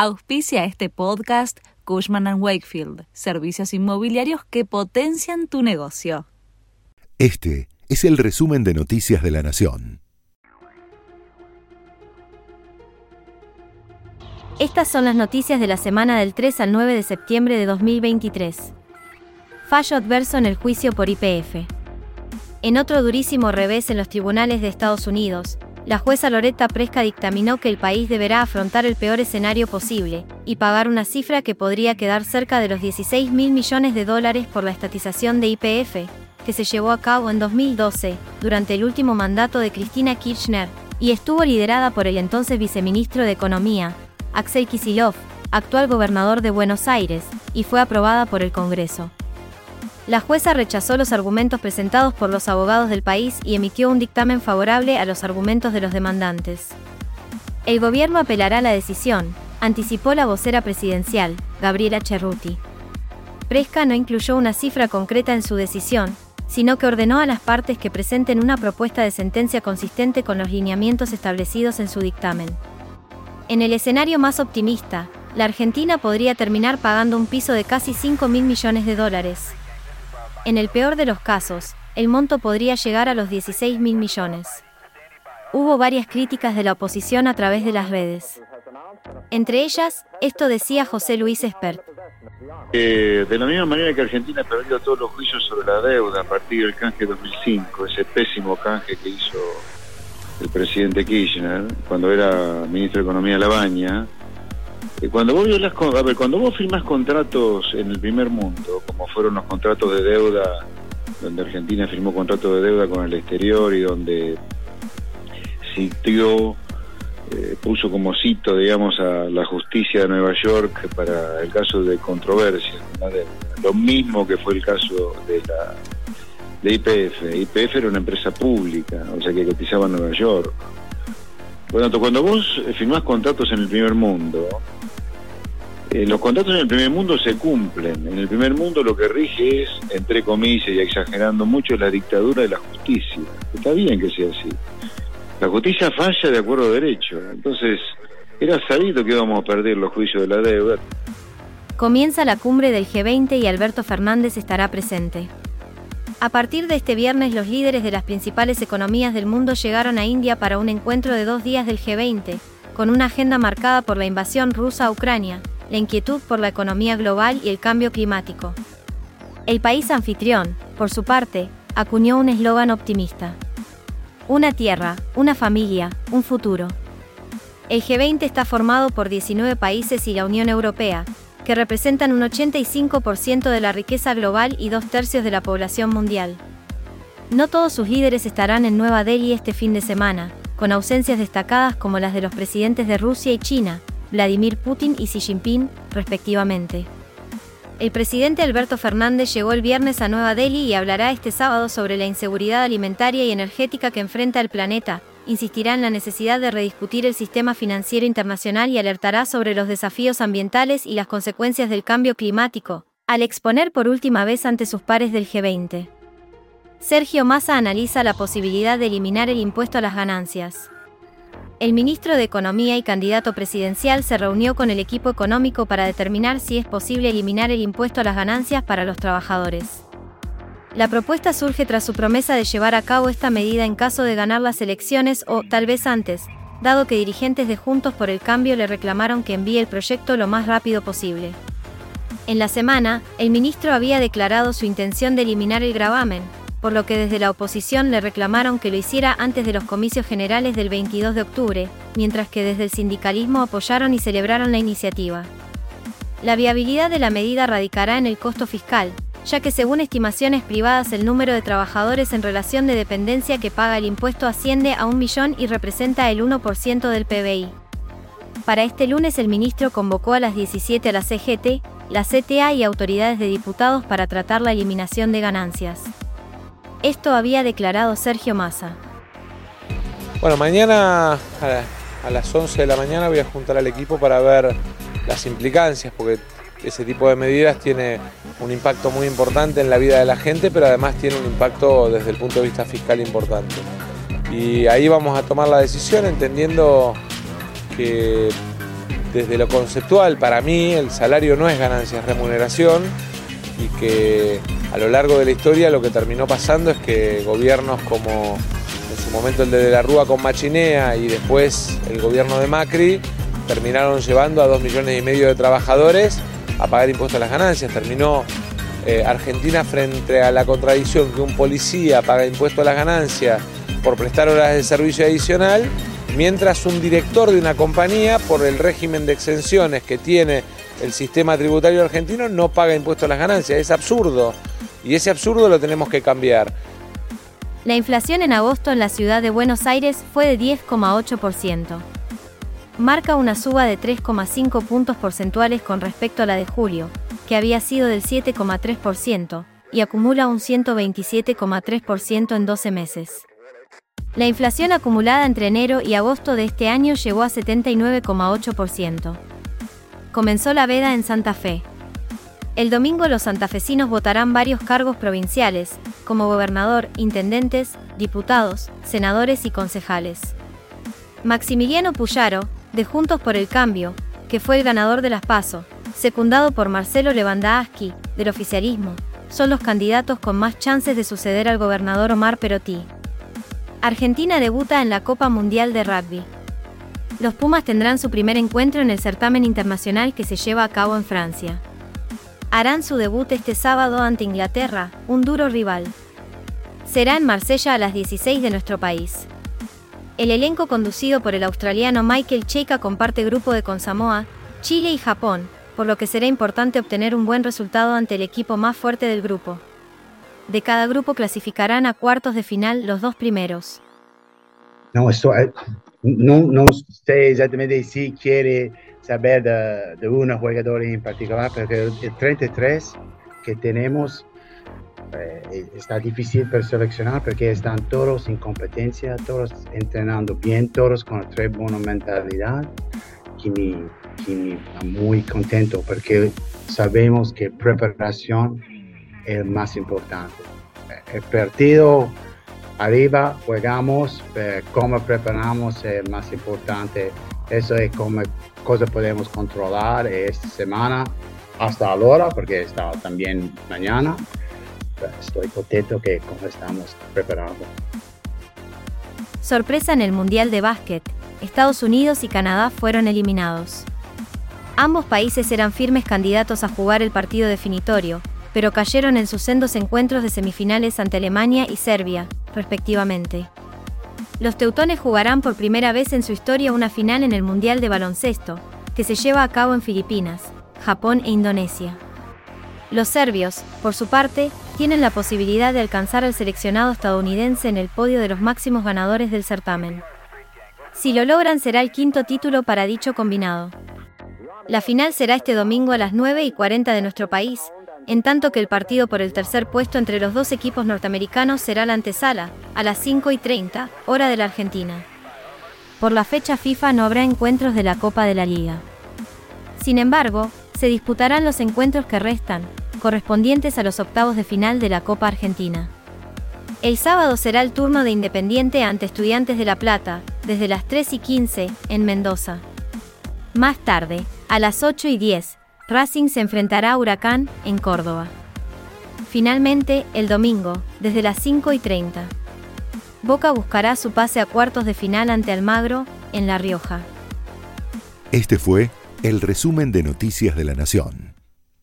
Auspicia este podcast Cushman ⁇ Wakefield, servicios inmobiliarios que potencian tu negocio. Este es el resumen de Noticias de la Nación. Estas son las noticias de la semana del 3 al 9 de septiembre de 2023. Fallo adverso en el juicio por IPF. En otro durísimo revés en los tribunales de Estados Unidos, la jueza Loretta Presca dictaminó que el país deberá afrontar el peor escenario posible y pagar una cifra que podría quedar cerca de los 16 mil millones de dólares por la estatización de IPF, que se llevó a cabo en 2012, durante el último mandato de Cristina Kirchner, y estuvo liderada por el entonces viceministro de Economía, Axel Kisilov, actual gobernador de Buenos Aires, y fue aprobada por el Congreso. La jueza rechazó los argumentos presentados por los abogados del país y emitió un dictamen favorable a los argumentos de los demandantes. El gobierno apelará la decisión, anticipó la vocera presidencial, Gabriela Cerruti. Presca no incluyó una cifra concreta en su decisión, sino que ordenó a las partes que presenten una propuesta de sentencia consistente con los lineamientos establecidos en su dictamen. En el escenario más optimista, la Argentina podría terminar pagando un piso de casi 5 mil millones de dólares. En el peor de los casos, el monto podría llegar a los 16 mil millones. Hubo varias críticas de la oposición a través de las redes. Entre ellas, esto decía José Luis Espert. Eh, de la misma manera que Argentina perdió todos los juicios sobre la deuda a partir del canje 2005, ese pésimo canje que hizo el presidente Kirchner cuando era ministro de Economía de La Baña, cuando vos a ver, cuando vos firmas contratos en el primer mundo, como fueron los contratos de deuda, donde Argentina firmó contratos de deuda con el exterior y donde eh, puso como cito, digamos, a la justicia de Nueva York para el caso de controversia, lo mismo que fue el caso de la de IPF. IPF era una empresa pública, o sea que cotizaba en Nueva York. Bueno, cuando vos firmás contratos en el primer mundo, eh, los contratos en el primer mundo se cumplen. En el primer mundo lo que rige es, entre comillas y exagerando mucho, la dictadura de la justicia. Está bien que sea así. La justicia falla de acuerdo a derecho. Entonces, era sabido que íbamos a perder los juicios de la deuda. Comienza la cumbre del G20 y Alberto Fernández estará presente. A partir de este viernes los líderes de las principales economías del mundo llegaron a India para un encuentro de dos días del G20, con una agenda marcada por la invasión rusa a Ucrania, la inquietud por la economía global y el cambio climático. El país anfitrión, por su parte, acuñó un eslogan optimista. Una tierra, una familia, un futuro. El G20 está formado por 19 países y la Unión Europea, que representan un 85% de la riqueza global y dos tercios de la población mundial. No todos sus líderes estarán en Nueva Delhi este fin de semana, con ausencias destacadas como las de los presidentes de Rusia y China, Vladimir Putin y Xi Jinping, respectivamente. El presidente Alberto Fernández llegó el viernes a Nueva Delhi y hablará este sábado sobre la inseguridad alimentaria y energética que enfrenta el planeta, insistirá en la necesidad de rediscutir el sistema financiero internacional y alertará sobre los desafíos ambientales y las consecuencias del cambio climático, al exponer por última vez ante sus pares del G20. Sergio Massa analiza la posibilidad de eliminar el impuesto a las ganancias. El ministro de Economía y candidato presidencial se reunió con el equipo económico para determinar si es posible eliminar el impuesto a las ganancias para los trabajadores. La propuesta surge tras su promesa de llevar a cabo esta medida en caso de ganar las elecciones o, tal vez antes, dado que dirigentes de Juntos por el Cambio le reclamaron que envíe el proyecto lo más rápido posible. En la semana, el ministro había declarado su intención de eliminar el gravamen, por lo que desde la oposición le reclamaron que lo hiciera antes de los comicios generales del 22 de octubre, mientras que desde el sindicalismo apoyaron y celebraron la iniciativa. La viabilidad de la medida radicará en el costo fiscal, ya que según estimaciones privadas el número de trabajadores en relación de dependencia que paga el impuesto asciende a un millón y representa el 1% del PBI. Para este lunes el ministro convocó a las 17 a la CGT, la CTA y autoridades de diputados para tratar la eliminación de ganancias. Esto había declarado Sergio Massa. Bueno, mañana a, las 11 de la mañana voy a juntar al equipo para ver las implicancias, porque ese tipo de medidas tiene un impacto muy importante en la vida de la gente, pero además tiene un impacto desde el punto de vista fiscal importante. Y ahí vamos a tomar la decisión entendiendo que desde lo conceptual, para mí el salario no es ganancia, es remuneración y que a lo largo de la historia lo que terminó pasando es que gobiernos como en su momento el de, de la Rúa con Machinea y después el gobierno de Macri terminaron llevando a dos millones y medio de trabajadores a pagar impuestos a las ganancias. Terminó eh, Argentina frente a la contradicción que un policía paga impuestos a las ganancias por prestar horas de servicio adicional, mientras un director de una compañía, por el régimen de exenciones que tiene el sistema tributario argentino, no paga impuestos a las ganancias. Es absurdo. Y ese absurdo lo tenemos que cambiar. La inflación en agosto en la ciudad de Buenos Aires fue de 10,8%. Marca una suba de 3,5 puntos porcentuales con respecto a la de julio, que había sido del 7,3%, y acumula un 127,3% en 12 meses. La inflación acumulada entre enero y agosto de este año llegó a 79,8%. Comenzó la veda en Santa Fe. El domingo los santafesinos votarán varios cargos provinciales, como gobernador, intendentes, diputados, senadores y concejales. Maximiliano Puyaro, de Juntos por el Cambio, que fue el ganador de las PASO, secundado por Marcelo Lewandowski, del oficialismo, son los candidatos con más chances de suceder al gobernador Omar Perotti. Argentina debuta en la Copa Mundial de Rugby. Los Pumas tendrán su primer encuentro en el certamen internacional que se lleva a cabo en Francia. Harán su debut este sábado ante Inglaterra, un duro rival. Será en Marsella a las 16 de nuestro país. El elenco conducido por el australiano Michael Cheika comparte grupo de con Samoa, Chile y Japón, por lo que será importante obtener un buen resultado ante el equipo más fuerte del grupo. De cada grupo clasificarán a cuartos de final los dos primeros. No, esto, eh, no, no sé exactamente si quiere saber de, de unos jugadores en particular, porque el 33 que tenemos eh, está difícil para seleccionar porque están todos en competencia, todos entrenando bien, todos con una tres buena mentalidad. Que me, que me está muy contento porque sabemos que preparación es más importante. El partido arriba jugamos, pero cómo preparamos es más importante. Eso es como cosa podemos controlar esta semana hasta ahora, porque está también mañana. Estoy contento que cómo estamos preparando. Sorpresa en el Mundial de Básquet. Estados Unidos y Canadá fueron eliminados. Ambos países eran firmes candidatos a jugar el partido definitorio, pero cayeron en sus sendos encuentros de semifinales ante Alemania y Serbia, respectivamente. Los teutones jugarán por primera vez en su historia una final en el Mundial de Baloncesto, que se lleva a cabo en Filipinas, Japón e Indonesia. Los serbios, por su parte, tienen la posibilidad de alcanzar al seleccionado estadounidense en el podio de los máximos ganadores del certamen. Si lo logran será el quinto título para dicho combinado. La final será este domingo a las 9 y 40 de nuestro país, en tanto que el partido por el tercer puesto entre los dos equipos norteamericanos será la antesala, a las 5 y 30, hora de la Argentina. Por la fecha FIFA no habrá encuentros de la Copa de la Liga. Sin embargo, se disputarán los encuentros que restan, correspondientes a los octavos de final de la Copa Argentina. El sábado será el turno de Independiente ante Estudiantes de La Plata, desde las 3 y 15, en Mendoza. Más tarde, a las 8 y 10, Racing se enfrentará a Huracán en Córdoba. Finalmente, el domingo, desde las 5 y 30. Boca buscará su pase a cuartos de final ante Almagro, en La Rioja. Este fue el resumen de Noticias de la Nación.